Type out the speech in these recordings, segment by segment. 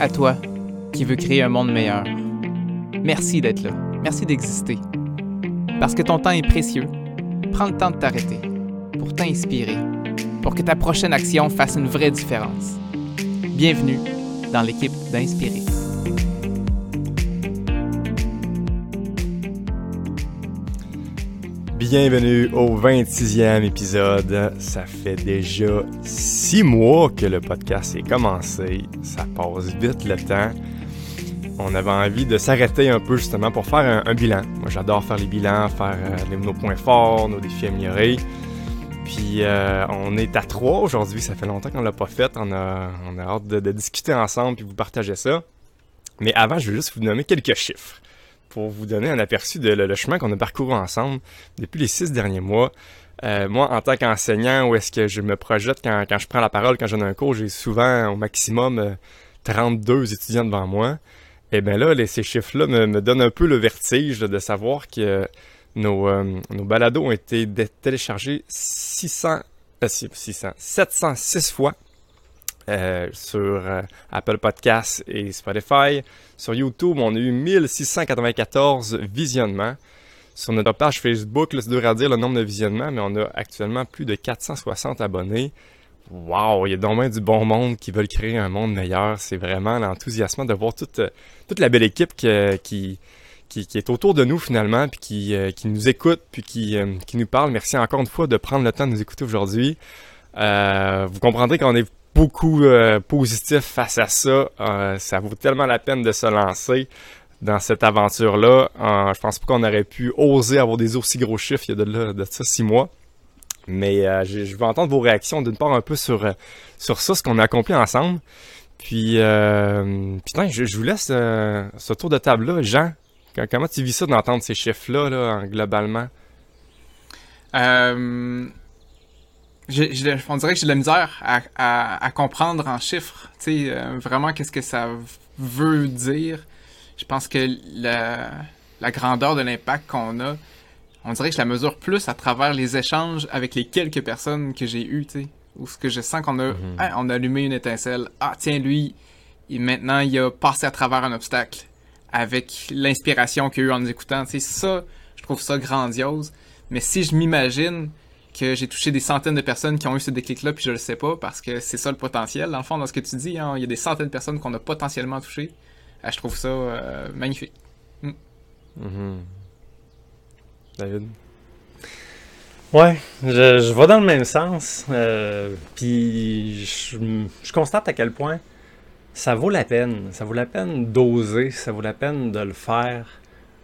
À toi qui veux créer un monde meilleur. Merci d'être là. Merci d'exister. Parce que ton temps est précieux, prends le temps de t'arrêter pour t'inspirer, pour que ta prochaine action fasse une vraie différence. Bienvenue dans l'équipe d'Inspirer. Bienvenue au 26e épisode. Ça fait déjà six mois que le podcast est commencé. Ça passe vite le temps. On avait envie de s'arrêter un peu justement pour faire un, bilan. Moi j'adore faire les bilans, faire euh, nos points forts, nos défis améliorés. Puis euh, on est à trois aujourd'hui, ça fait longtemps qu'on l'a pas fait. On a, hâte de, discuter ensemble puis vous partager ça. Mais avant, je vais juste vous nommer quelques chiffres pour vous donner un aperçu de le, chemin qu'on a parcouru ensemble depuis les six derniers mois. Euh, moi, en tant qu'enseignant, où est-ce que je me projette quand, quand, je prends la parole, quand j'ai un cours, j'ai souvent au maximum 32 euh, étudiants devant moi. Et eh bien là, ces chiffres-là me, donnent un peu le vertige de savoir que nos, euh, nos balados ont été téléchargés 600, 600, 706 fois euh, sur euh, Apple Podcasts et Spotify. Sur YouTube, on a eu 1694 visionnements. Sur notre page Facebook, c'est dur à dire le nombre de visionnements, mais on a actuellement plus de 460 abonnés. Wow, il y a donc du bon monde qui veulent créer un monde meilleur. C'est vraiment l'enthousiasme de voir toute, toute la belle équipe qui, qui, est autour de nous finalement, puis qui, euh, qui nous écoute, puis qui, qui nous parle. Merci encore une fois de prendre le temps de nous écouter aujourd'hui. vous comprendrez qu'on est beaucoup euh, positif face à ça. Euh, ça vaut tellement la peine de se lancer dans cette aventure-là. Euh, je pense pas qu'on aurait pu oser avoir des aussi gros chiffres il y a de, ça six mois. Mais je, veux entendre vos réactions d'une part un peu sur, sur ça, ce qu'on a accompli ensemble. Puis, putain, je, vous laisse ce tour de table-là. Jean, comment tu vis ça d'entendre ces chiffres-là, là, globalement? Je, on dirait que j'ai de la misère à, comprendre en chiffres, tu sais, euh, vraiment qu'est-ce que ça veut dire. Je pense que la, la grandeur de l'impact qu'on a, on dirait que je la mesure plus à travers les échanges avec les quelques personnes que j'ai eues, tu sais, où ce que je sens qu'on a, mhm. hein, on a allumé une étincelle. Ah tiens, lui, il, maintenant il a passé à travers un obstacle avec l'inspiration qu'il a eu en nous écoutant. Tu sais, ça, je trouve ça grandiose. Mais si je m'imagine que j'ai touché des centaines de personnes qui ont eu ce déclic-là, puis je le sais pas, parce que c'est ça le potentiel. Dans le fond, dans ce que tu dis, hein, il y a des centaines de personnes qu'on a potentiellement touchées. Ah, je trouve ça euh, magnifique. Mm. Mm-hmm. David? Ouais, je, je, vais dans le même sens. Euh, puis je, je, constate à quel point ça vaut la peine. Ça vaut la peine d'oser, ça vaut la peine de le faire.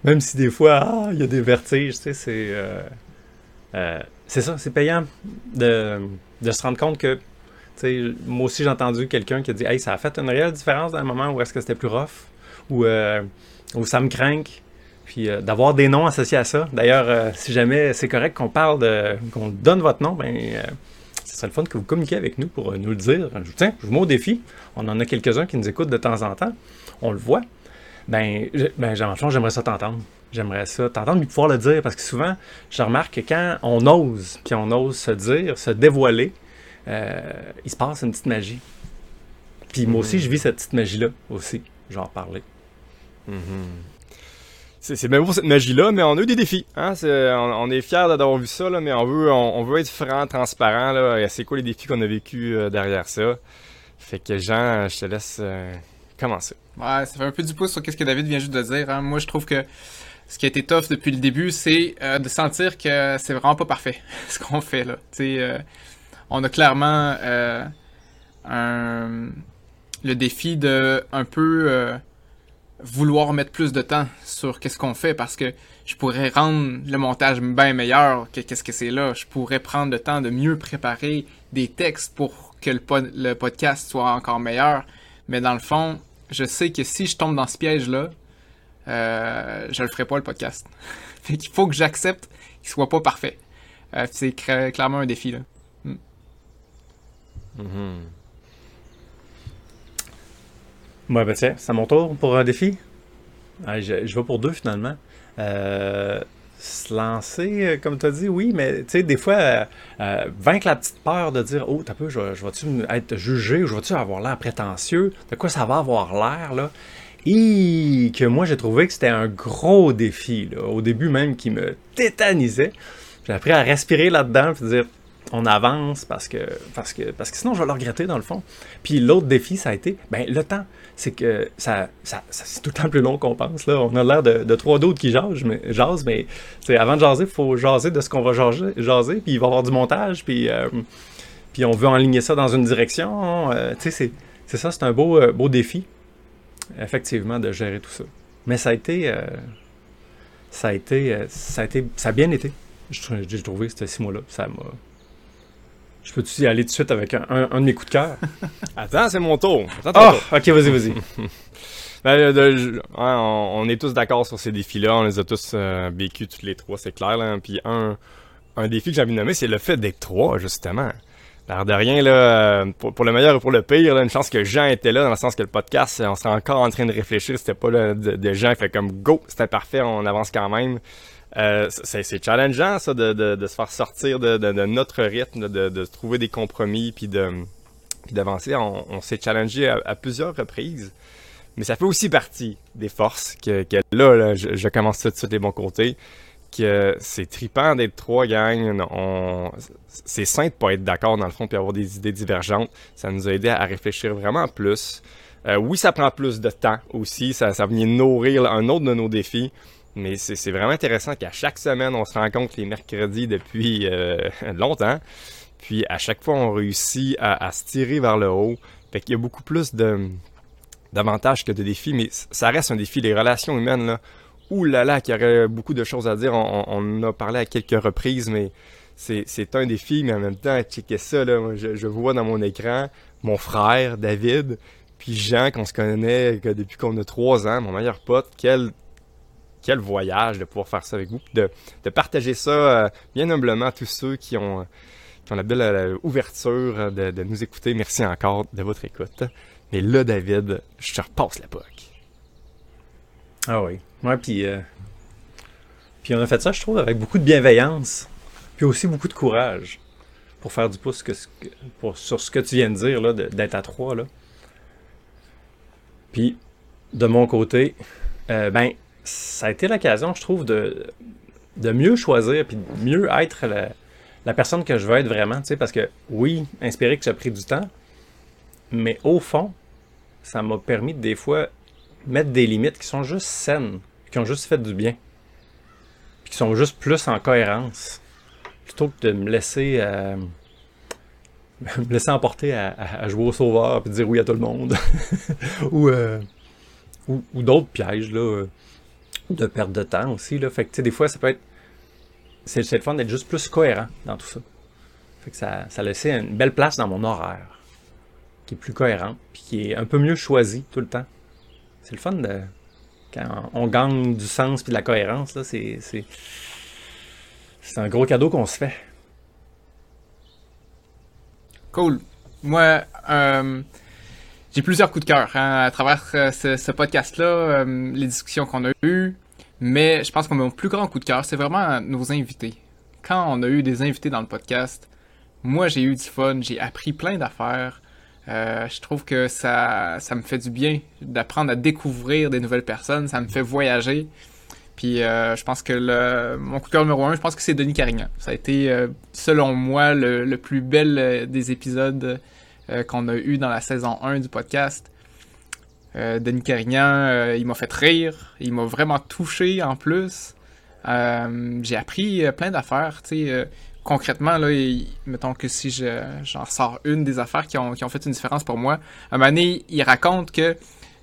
Même si des fois, ah, il y a des vertiges, tu sais, c'est. Euh, euh, c'est ça, c'est payant de, se rendre compte que, moi aussi j'ai entendu quelqu'un qui a dit Hey, ça a fait une réelle différence dans le moment où est-ce que c'était plus rough, ou euh, où ça me craint. Puis euh, d'avoir des noms associés à ça. D'ailleurs, si jamais c'est correct qu'on parle de. qu'on donne votre nom, ben ce serait le fun que vous communiquiez avec nous pour nous le dire. Tiens, je vous mets au défi. On en a quelques-uns qui nous écoutent de temps en temps. On le voit. Ben, ben j'aimerais ça t'entendre. J'aimerais ça t'entendre puis pouvoir le dire parce que souvent, je remarque que quand on ose, puis on ose se dire, se dévoiler, euh, il se passe une petite magie. Puis moi aussi, je vis cette petite magie-là aussi. Je vais en parler. Mm-hmm. C'est même pour cette magie-là, mais on a eu des défis. Hein? on, est fiers d'avoir vu ça, là, mais on veut, on, veut être franc, transparent. C'est quoi les défis qu'on a vécu euh, derrière ça? Fait que Jean, je te laisse euh, Ouais, ça fait un peu du pouce sur ce que David vient juste de dire. Hein. Moi, je trouve que ce qui a été tough depuis le début, c'est euh, de sentir que c'est vraiment pas parfait ce qu'on fait là. Euh, on a clairement euh, le défi de un peu vouloir mettre plus de temps sur qu'est-ce qu'on fait parce que je pourrais rendre le montage bien meilleur que qu'est-ce que c'est là. Je pourrais prendre le temps de mieux préparer des textes pour que le, le podcast soit encore meilleur. Mais dans le fond, je sais que si je tombe dans ce piège là, euh, je le ferai pas le podcast. fait qu'il faut que j'accepte qu'il soit pas parfait. Euh, c'est clairement un défi là. Mm. Mm-hmm. ben tiens, c'est à mon tour pour un défi. je, vais pour deux finalement. Euh, se lancer, euh, comme tu as dit, oui, mais tu sais, des fois, euh, euh, vaincre la petite peur de dire Oh, t'as peu, je, vais-tu être jugé ou je vais-tu avoir l'air prétentieux? De quoi ça va avoir l'air, là? Et que moi, j'ai trouvé que c'était un gros défi, là, au début même, qui me tétanisait. J'ai appris à respirer là-dedans, puis dire on avance parce que, parce que, parce que sinon je vais le regretter dans le fond. Puis l'autre défi, ça a été, ben le temps. C'est que ça, ça, c'est tout le temps plus long qu'on pense. Là. On a l'air de, trois d'autres qui jasent, mais, mais avant de jaser, il faut jaser de ce qu'on va jaser, jaser, puis il va y avoir du montage, puis, euh, puis on veut enligner ça dans une direction. Euh, sais, c'est, ça, c'est un beau, euh, beau défi, effectivement, de gérer tout ça. Mais ça a été, ça a été, ça a été, ça a bien été. J'ai trouvé ces six mois-là. Ça m'a je peux-tu y aller tout de suite avec un, un, de mes coups de cœur? Attends, c'est mon tour. Ah! ok, vas-y, vas-y. ben, on, est tous d'accord sur ces défis-là. On les a tous euh, vécus, tous les trois, c'est clair. Là. Puis un, un défi que j'ai envie de nommer, c'est le fait d'être trois, justement. L'air de rien, là, pour, le meilleur et pour le pire, là, une chance que Jean était là, dans le sens que le podcast, on serait encore en train de réfléchir. C'était pas là, de, de Jean fait comme go, c'était parfait, on avance quand même. Euh, c'est challengeant, ça, de, de, se faire sortir de, notre rythme, de, trouver des compromis, puis d'avancer. On, s'est challengé à, plusieurs reprises. Mais ça fait aussi partie des forces que, là, je, commence tout de suite les bons côtés. Que c'est tripant d'être trois gangs. C'est sain de pas être d'accord dans le fond puis avoir des idées divergentes. Ça nous a aidé à réfléchir vraiment plus. Euh, oui, ça prend plus de temps aussi. Ça, ça vient nourrir un autre de nos défis. Mais c'est vraiment intéressant qu'à chaque semaine, on se rencontre les mercredis depuis euh, longtemps. Puis à chaque fois, on réussit à, se tirer vers le haut. Fait qu'il y a beaucoup plus d'avantages que de défis, mais ça reste un défi. Les relations humaines, là, ouh là là, qu'il y aurait beaucoup de choses à dire. On, en a parlé à quelques reprises, mais c'est un défi, mais en même temps, checker ça, là, je, je, vois dans mon écran mon frère, David, puis Jean, qu'on se connaît depuis qu'on a trois ans, mon meilleur pote, quel quel voyage de pouvoir faire ça avec vous, de, partager ça euh, bien humblement à tous ceux qui ont, ont la belle euh, ouverture de, nous écouter. Merci encore de votre écoute. Mais là, David, je te repasse la POC. Ah oui. Ouais, puis, euh, puis on a fait ça, je trouve, avec beaucoup de bienveillance, puis aussi beaucoup de courage pour faire du pouce sur ce que tu viens de dire, là, d'être à trois. Là. Puis, de mon côté, ben, ça a été l'occasion, je trouve, de, mieux choisir puis de mieux être la, personne que je veux être vraiment. Parce que oui, inspiré que j'ai pris du temps, mais au fond, ça m'a permis de, des fois mettre des limites qui sont juste saines, qui ont juste fait du bien, puis qui sont juste plus en cohérence, plutôt que de me laisser. Euh, me laisser emporter à, jouer au sauveur et dire oui à tout le monde. Euh, ou, ou d'autres pièges, là. De perte de temps aussi. Là. Fait que, des fois, ça peut être. C'est le fun d'être juste plus cohérent dans tout ça. Fait que ça, ça laissait une belle place dans mon horaire, qui est plus cohérent, puis qui est un peu mieux choisi tout le temps. C'est le fun de. Quand on gagne du sens puis de la cohérence, là, c'est. C'est un gros cadeau qu'on se fait. Cool. Moi, euh, j'ai plusieurs coups de cœur hein, à travers euh, ce, podcast-là, euh, les discussions qu'on a eues. Mais je pense que mon plus grand coup de cœur, c'est vraiment nos invités. Quand on a eu des invités dans le podcast, moi j'ai eu du fun, j'ai appris plein d'affaires. Euh, je trouve que ça, ça me fait du bien d'apprendre à découvrir des nouvelles personnes, ça me fait voyager. Puis je pense que le, mon coup de cœur numéro un, je pense que c'est Denis Carignan. Ça a été, selon moi, le, le plus bel des épisodes euh, qu'on a eu dans la saison 1 du podcast. Euh, Denis Carignan, euh, il m'a fait rire, il m'a vraiment touché en plus. j'ai appris plein d'affaires, tu sais concrètement, là, mettons que si j'en sors une des affaires qui ont, fait une différence pour moi, à un moment donné, il raconte que,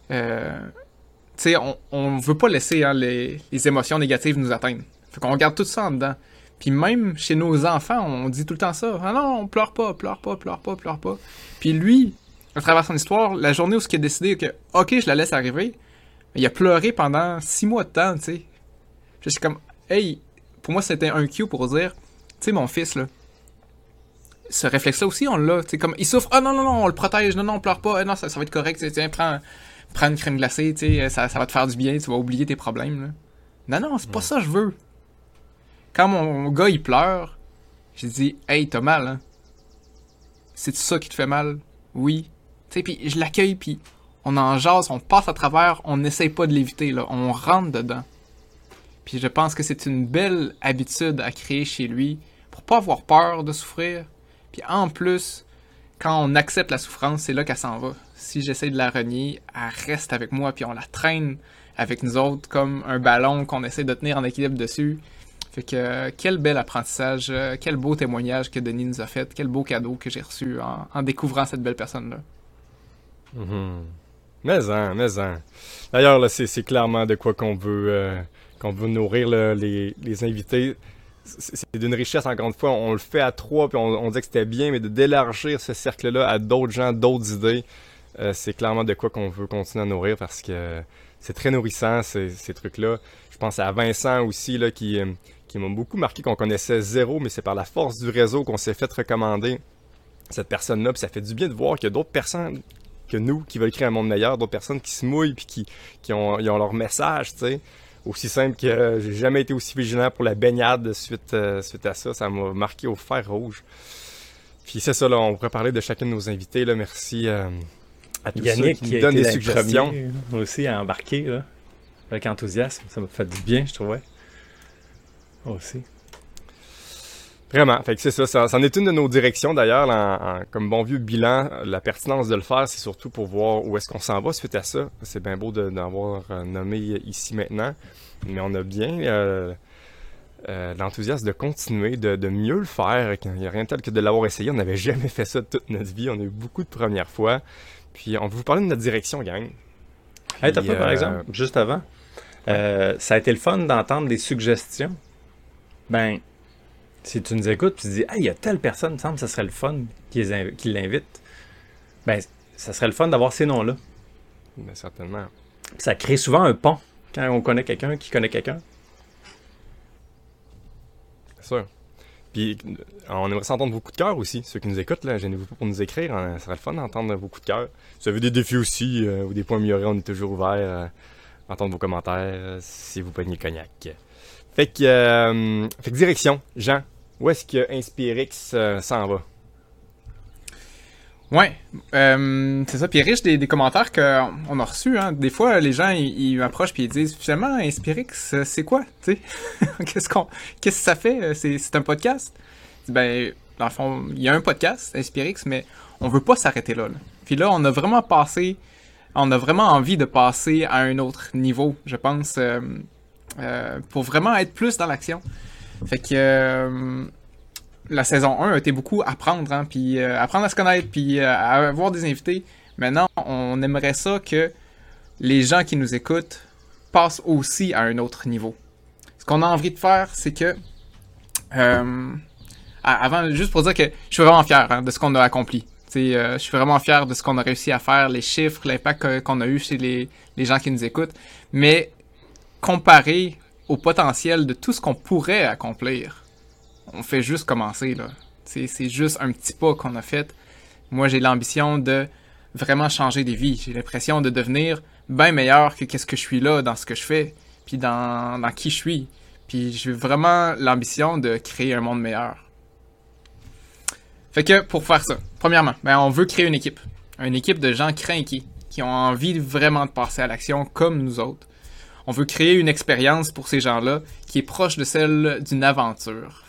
on, ne veut pas laisser hein, les, les, émotions négatives nous atteindre. Fait qu'on garde tout ça en dedans. Puis même chez nos enfants, on dit tout le temps ça. Ah non, on pleure pas, pleure pas, pleure pas, pleure pas. Puis lui, à travers son histoire, la journée où il a décidé que, ok, je la laisse arriver, il a pleuré pendant six mois de temps, tu sais. Je suis comme, hey, pour moi, c'était un cue pour dire, tu sais, mon fils, là, ce réflexe-là aussi, on l'a, tu sais, comme, il souffre, ah non, non, non, on le protège, non, non, on pleure pas, ah, non, ça, va être correct, tiens, prends, prends une crème glacée, tu sais, ça, ça va te faire du bien, tu vas oublier tes problèmes, là. Non, non, c'est pas ça que je veux. quand mon gars il pleure, j'ai dit Hey, t'as mal, hein? C'est ça qui te fait mal? Oui. Je l'accueille, on en jase, on passe à travers, on n'essaye pas de l'éviter. On rentre dedans. Puis je pense que c'est une belle habitude à créer chez lui pour pas avoir peur de souffrir. Puis en plus, quand on accepte la souffrance, c'est là qu'elle s'en va. Si j'essaie de la renier, elle reste avec moi, puis on la traîne avec nous autres comme un ballon qu'on essaie de tenir en équilibre dessus. Fait que quel bel apprentissage, euh, quel beau témoignage que Denis nous a fait, quel beau cadeau que j'ai reçu en, découvrant cette belle personne-là. Mm-hmm. Mais en, mais en. D'ailleurs, là, c'est clairement de quoi qu'on veut, euh, qu'on veut nourrir les, invités. C'est d'une richesse, encore une fois. On le fait à trois, puis on, on dit que c'était bien, mais d'élargir ce cercle-là à d'autres gens, d'autres idées, euh, c'est clairement de quoi qu'on veut continuer à nourrir parce que c'est très nourrissant, ces, trucs-là. Je pense à Vincent aussi, là, qui, qui m'a beaucoup marqué, qu'on connaissait zéro, mais c'est par la force du réseau qu'on s'est fait recommander cette personne-là. Puis ça fait du bien de voir qu'il y a d'autres personnes que nous qui veulent créer un monde meilleur, d'autres personnes qui se mouillent puis qui, qui ont, leur message, tu sais. Aussi simple que j'ai jamais été aussi vigilant pour la baignade suite, euh, suite à ça. Ça m'a marqué au fer rouge. Puis c'est ça, là, on pourrait parler de chacun de nos invités. Là. Merci euh, à tous Yannick ceux qui nous donnent des suggestions. aussi à embarquer là, avec enthousiasme. Ça m'a fait du bien, je trouvais. Aussi. Vraiment. Fait que c'est ça. C'en est une de nos directions d'ailleurs. comme bon vieux bilan, la pertinence de le faire, c'est surtout pour voir où est-ce qu'on s'en va suite à ça. C'est bien beau d'avoir euh, nommé ici maintenant. Mais on a bien euh, euh, l'enthousiasme de continuer, de, mieux le faire. Il n'y a rien tel que de l'avoir essayé. On n'avait jamais fait ça toute notre vie. On a eu beaucoup de premières fois. Puis on va vous parler de notre direction, gang. Hey, t'as pas, par exemple, juste avant, ça a été le fun d'entendre des suggestions ben, si tu nous écoutes, tu te dis, ah, il y a telle personne, il me semble que ça serait le fun qu'ils l'invitent. Ben, ça serait le fun d'avoir ces noms-là. Ben, certainement. Ça crée souvent un pont quand on connaît quelqu'un qui connaît quelqu'un. C'est sûr. Puis, on aimerait s'entendre vos coups de cœur aussi. Ceux qui nous écoutent, là, gênez-vous pas pour nous écrire. Hein. Ça serait le fun d'entendre vos coups de cœur. Si vous avez des défis aussi euh, ou des points améliorés, on est toujours ouvert euh, à entendre vos commentaires euh, si vous prenez cognac. Fait que, euh, fait que direction, Jean, où est-ce que Inspirix euh, s'en va? Ouais, euh, c'est ça. Puis riche des, commentaires qu'on a reçus. Hein. Des fois, les gens ils, m'approchent puis ils disent finalement Inspirix, c'est quoi Qu'est-ce qu'on, qu'est-ce que ça fait? C'est un podcast? Ben, dans le fond, il y a un podcast Inspirix, mais on veut pas s'arrêter là, Puis là, on a vraiment passé, on a vraiment envie de passer à un autre niveau, je pense. Euh, pour vraiment être plus dans l'action. Fait que euh, la saison 1 a été beaucoup apprendre, hein, puis euh, apprendre à se connaître, puis à avoir des invités. Maintenant, on aimerait ça que les gens qui nous écoutent passent aussi à un autre niveau. Ce qu'on a envie de faire, c'est que avant, juste pour dire que je suis vraiment fier hein, de ce qu'on a accompli. je suis vraiment fier de ce qu'on a réussi à faire, les chiffres, l'impact qu'on a eu chez les, les, gens qui nous écoutent. Mais comparé au potentiel de tout ce qu'on pourrait accomplir, on fait juste commencer, là. C'est juste un petit pas qu'on a fait. Moi, j'ai l'ambition de vraiment changer des vies. J'ai l'impression de devenir bien meilleur que qu'est-ce que je suis là dans ce que je fais, puis dans, dans qui je suis. Puis j'ai vraiment l'ambition de créer un monde meilleur. Fait que pour faire ça, premièrement, ben on veut créer une équipe. Une équipe de gens crainqués, qui ont envie vraiment de passer à l'action comme nous autres on veut créer une expérience pour ces gens-là qui est proche de celle d'une aventure.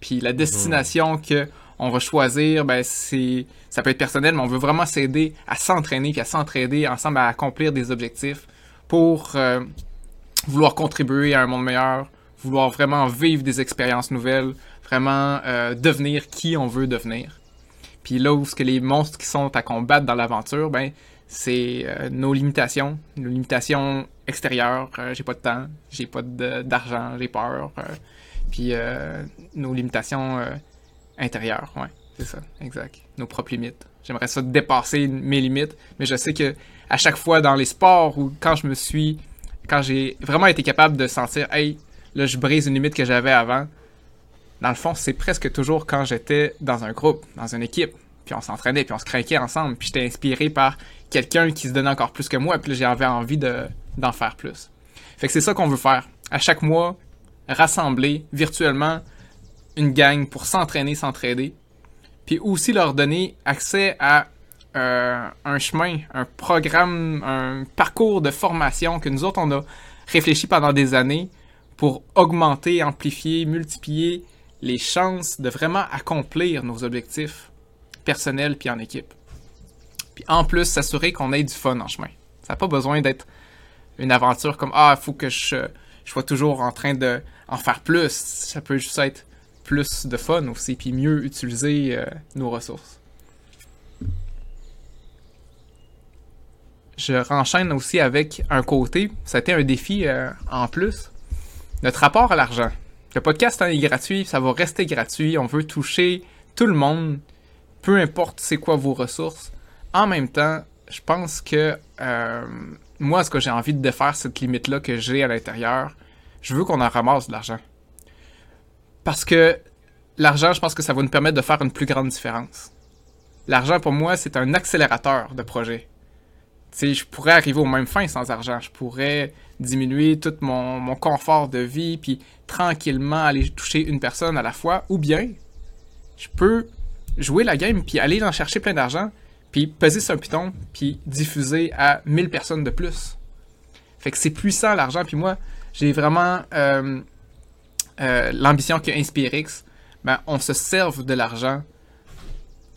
Puis la destination qu'on que on va choisir, ben c'est ça peut être personnel, mais on veut vraiment s'aider à s'entraîner puis à s'entraider ensemble à accomplir des objectifs pour euh, vouloir contribuer à un monde meilleur, vouloir vraiment vivre des expériences nouvelles, vraiment euh, devenir qui on veut devenir. Puis là où ce que les monstres qui sont à combattre dans l'aventure, ben c'est euh, nos limitations, nos limitations extérieures. Euh, j'ai pas de temps, j'ai pas d'argent, j'ai peur. Euh, puis nos limitations intérieures, ouais, c'est ça, exact. Nos propres limites. J'aimerais ça dépasser mes limites, mais je sais que à chaque fois dans les sports ou quand je me suis, quand j'ai vraiment été capable de sentir, hey, là je brise une limite que j'avais avant. Dans le fond, c'est presque toujours quand j'étais dans un groupe, dans une équipe, puis on s'entraînait, puis on se craquait ensemble, puis j'étais inspiré par quelqu'un qui se donne encore plus que moi, puis j'avais envie de, d'en faire plus. Fait que c'est ça qu'on veut faire. À chaque mois, rassembler virtuellement une gang pour s'entraîner, s'entraider, puis aussi leur donner accès à euh, un chemin, un programme, un parcours de formation que nous autres, on a réfléchi pendant des années pour augmenter, amplifier, multiplier les chances de vraiment accomplir nos objectifs personnels puis en équipe. Puis en plus, s'assurer qu'on ait du fun en chemin. Ça n'a pas besoin d'être une aventure comme Ah, il faut que je, je sois toujours en train de en faire plus. Ça peut juste être plus de fun aussi, puis mieux utiliser euh, nos ressources. Je renchaîne aussi avec un côté, ça a été un défi euh, en plus, notre rapport à l'argent. Le podcast est gratuit, ça va rester gratuit, on veut toucher tout le monde, peu importe c'est quoi vos ressources. En même temps, je pense que euh, moi, ce que j'ai envie de défaire cette limite-là que j'ai à l'intérieur, je veux qu'on en ramasse de l'argent. Parce que l'argent, je pense que ça va nous permettre de faire une plus grande différence. L'argent, pour moi, c'est un accélérateur de projet. sais, je pourrais arriver aux mêmes fins sans argent. Je pourrais diminuer tout mon, mon confort de vie, puis tranquillement aller toucher une personne à la fois. Ou bien, je peux jouer la game, puis aller en chercher plein d'argent, puis peser sur un piton, puis diffuser à 1000 personnes de plus. Fait que c'est puissant l'argent, puis moi, j'ai vraiment euh, euh, l'ambition que InspireX, ben, on se serve de l'argent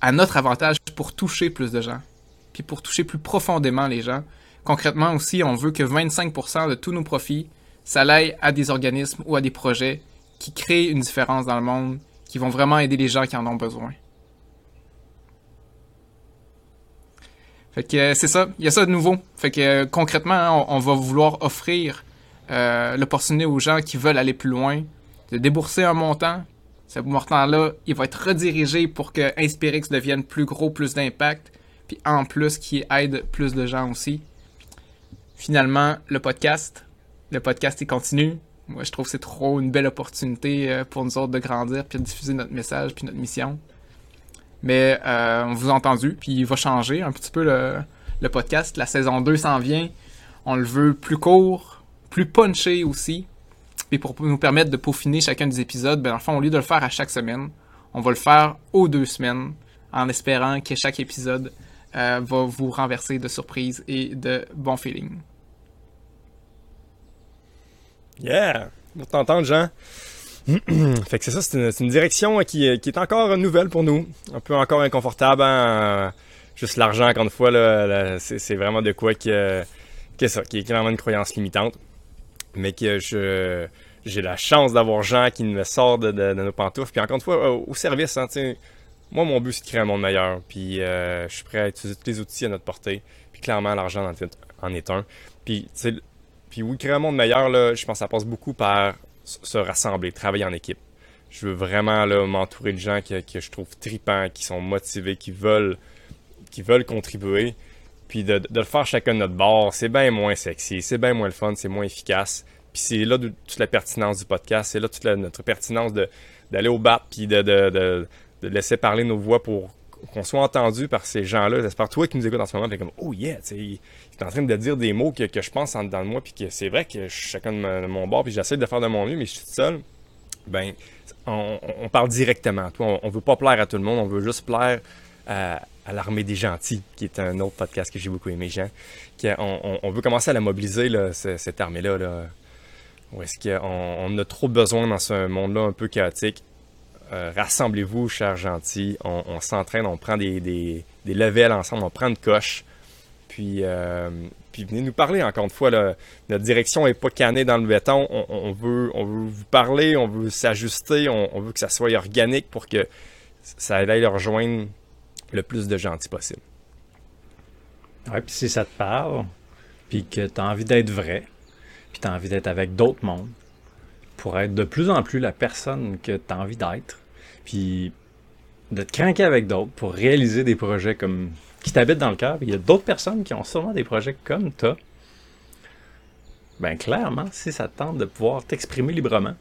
à notre avantage pour toucher plus de gens, puis pour toucher plus profondément les gens. Concrètement aussi, on veut que 25% de tous nos profits, ça aille à des organismes ou à des projets qui créent une différence dans le monde, qui vont vraiment aider les gens qui en ont besoin. Fait que euh, c'est ça, il y a ça de nouveau. Fait que euh, concrètement, on, va vouloir offrir euh, l'opportunité aux gens qui veulent aller plus loin de débourser un montant. Ce montant-là, il va être redirigé pour que Inspirex devienne plus gros, plus d'impact, puis en plus qui aide plus de gens aussi. Finalement, le podcast, le podcast il continue. Moi, je trouve que c'est trop une belle opportunité pour nous autres de grandir puis de diffuser notre message puis notre mission. Mais euh, on vous a entendu, puis il va changer un petit peu le, podcast. La saison 2 s'en vient. On le veut plus court, plus punché aussi. Et pour nous permettre de peaufiner chacun des épisodes, ben, au lieu de le faire à chaque semaine, on va le faire aux deux semaines, en espérant que chaque épisode euh, va vous renverser de surprises et de bons feelings. Yeah! Pour t'entendre, Jean. fait que c'est ça, c'est une, direction qui, est encore nouvelle pour nous. Un peu encore inconfortable. Hein? Juste l'argent, encore une fois, là, c'est vraiment de quoi que, que ça, qui est clairement une croyance limitante. Mais que je j'ai la chance d'avoir gens qui me sortent de, nos pantoufles. Puis encore une fois, au, service, hein, moi, mon but, c'est de créer un monde meilleur. Puis euh, je suis prêt à utiliser tous les outils à notre portée. Puis clairement, l'argent en est un. Puis, puis oui, créer un monde meilleur, là, je pense que ça passe beaucoup par se rassembler, travailler en équipe. Je veux vraiment m'entourer de gens que, je trouve tripants, qui sont motivés, qui veulent, qui veulent contribuer. Puis de, le faire chacun de notre bord, c'est bien moins sexy, c'est bien moins le fun, c'est moins efficace. Puis c'est là toute la pertinence du podcast, c'est là toute notre pertinence d'aller au bat, puis de, de, laisser parler nos voix pour qu'on soit entendu par ces gens-là. J'espère toi qui nous écoutes en ce moment, t'es comme oh yeah, tu est en train de dire des mots que, je pense en dedans de moi, puis que c'est vrai que je suis chacun de, mon bord, puis j'essaie de faire de mon mieux, mais je suis tout seul. Ben, on, parle directement. Toi, on, veut pas plaire à tout le monde, on veut juste plaire à, l'armée des gentils, qui est un autre podcast que j'ai beaucoup aimé, Jean. on, veut commencer à la mobiliser, cette armée-là. Là. Ou est-ce qu'on on a trop besoin dans ce monde-là un peu chaotique? Euh, rassemblez-vous, chers gentils. On, s'entraîne, on prend des, des, levels ensemble, on prend une coche. Puis, euh, puis venez nous parler encore une fois. notre direction n'est pas cannée dans le béton. On, veut, on veut vous parler, on veut s'ajuster, on, veut que ça soit organique pour que ça aille rejoindre le plus de gentils possible. Ouais, puis si ça te parle, puis que tu as envie d'être vrai, puis tu as envie d'être avec d'autres mondes, pour être de plus en plus la personne que tu as envie d'être, puis de te craquer avec d'autres pour réaliser des projets comme qui t'habitent dans le cœur. Il y a d'autres personnes qui ont sûrement des projets comme toi. Ben clairement, si ça te tente de pouvoir t'exprimer librement,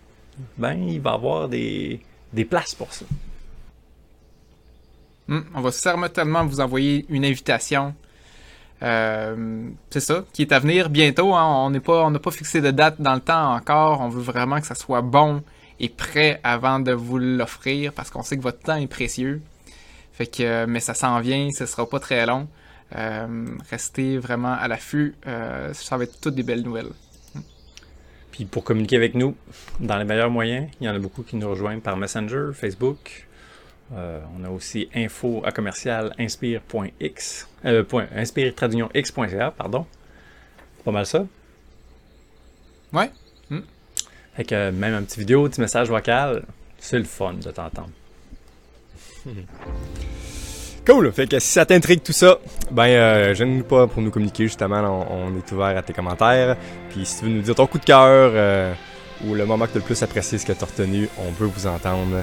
ben il va y avoir des, places pour ça. Hmm, on va certainement vous envoyer une invitation Euh, c'est ça, qui est à venir bientôt. Hein. On n'est pas, on n'a pas fixé de date dans le temps encore. On veut vraiment que ça soit bon et prêt avant de vous l'offrir parce qu'on sait que votre temps est précieux. Fait que, euh, mais ça s'en vient, ce sera pas très long. Euh, restez vraiment à l'affût. ça va être toutes des belles nouvelles. Puis pour communiquer avec nous, dans les meilleurs moyens, il y en a beaucoup qui nous rejoignent par Messenger, Facebook. On a aussi info à commercial inspire.x euh, x.ca, pardon. Pas mal ça. Ouais. Hmm. Fait que même un petit vidéo, un petit message vocal, c'est le fun de t'entendre. Cool! Fait que si ça t'intrigue tout ça, ben euh, gêne-nous pas pour nous communiquer justement, on, est ouvert à tes commentaires. Puis si tu veux nous dire ton coup de cœur euh, ou le moment que tu as le plus apprécié ce que tu as retenu, on veut vous entendre.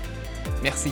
Merci.